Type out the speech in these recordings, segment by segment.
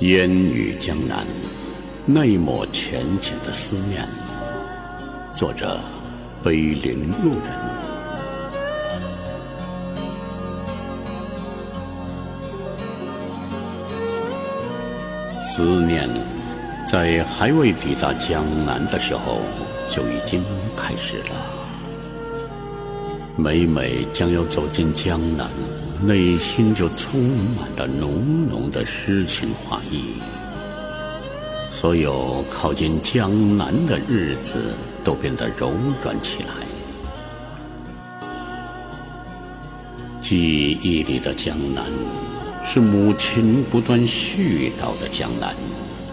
烟雨江南，那一抹浅浅的思念。作者：碑林路人。思念在还未抵达江南的时候就已经开始了。每每将要走进江南。内心就充满了浓浓的诗情画意，所有靠近江南的日子都变得柔软起来。记忆里的江南，是母亲不断絮叨的江南，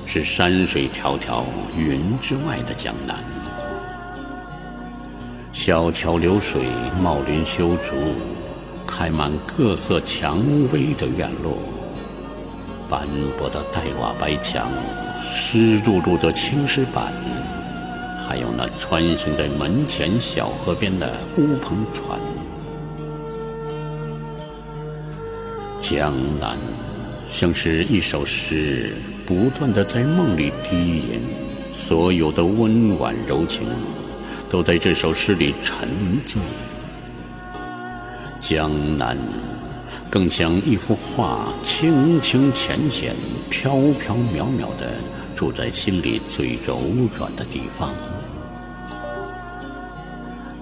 是山水迢迢云之外的江南。小桥流水，茂林修竹。开满各色蔷薇的院落，斑驳的黛瓦白墙，湿漉漉的青石板，还有那穿行在门前小河边的乌篷船。江南像是一首诗，不断的在梦里低吟，所有的温婉柔情，都在这首诗里沉醉。江南，更像一幅画，清清浅浅，飘飘渺渺的，住在心里最柔软的地方。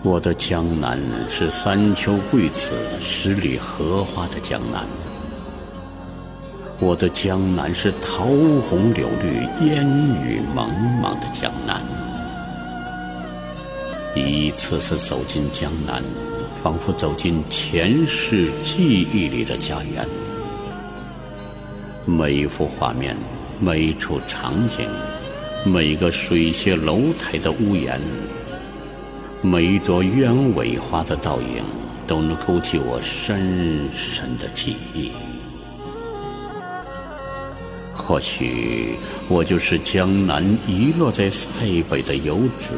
我的江南是三秋桂子，十里荷花的江南。我的江南是桃红柳绿，烟雨蒙蒙的江南。一次次走进江南。仿佛走进前世记忆里的家园，每一幅画面，每一处场景，每个水榭楼台的屋檐，每一朵鸢尾花的倒影，都能勾起我深深的记忆。或许我就是江南遗落在塞北的游子，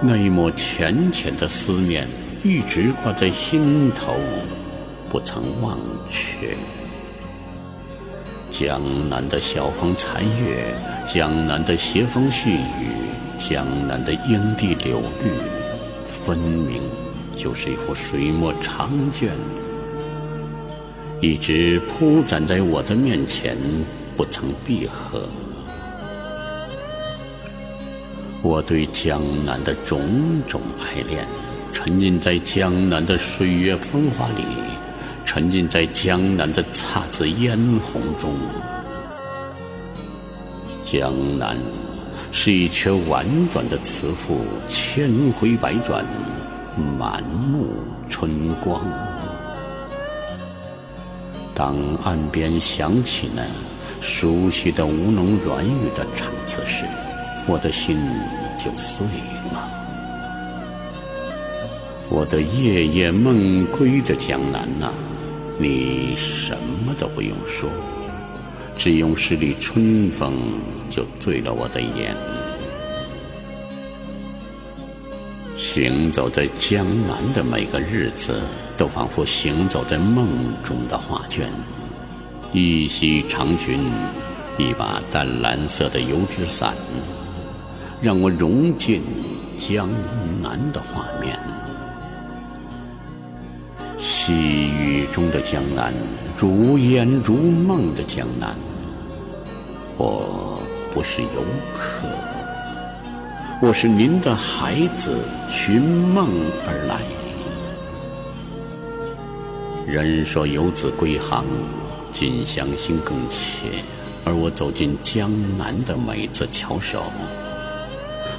那一抹浅浅的思念。一直挂在心头，不曾忘却。江南的晓风残月，江南的斜风细雨，江南的莺地柳绿，分明就是一幅水墨长卷，一直铺展在我的面前，不曾闭合。我对江南的种种爱恋。沉浸在江南的水月风华里，沉浸在江南的姹紫嫣红中。江南是一阙婉转的词赋，千回百转，满目春光。当岸边响起那熟悉的吴侬软语的唱词时，我的心就碎了。我的夜夜梦归的江南呐，你什么都不用说，只用十里春风就醉了我的眼。行走在江南的每个日子，都仿佛行走在梦中的画卷。一袭长裙，一把淡蓝色的油纸伞，让我融进江南的画面。细雨中的江南，如烟如梦的江南。我不是游客，我是您的孩子，寻梦而来。人说游子归航，近乡心更切，而我走进江南的每次翘首。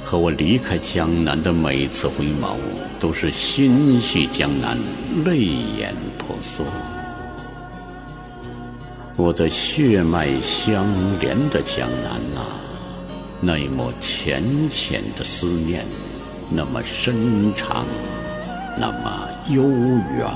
和我离开江南的每次回眸，都是心系江南，泪眼婆娑。我的血脉相连的江南啊，那一抹浅浅的思念，那么深长，那么悠远。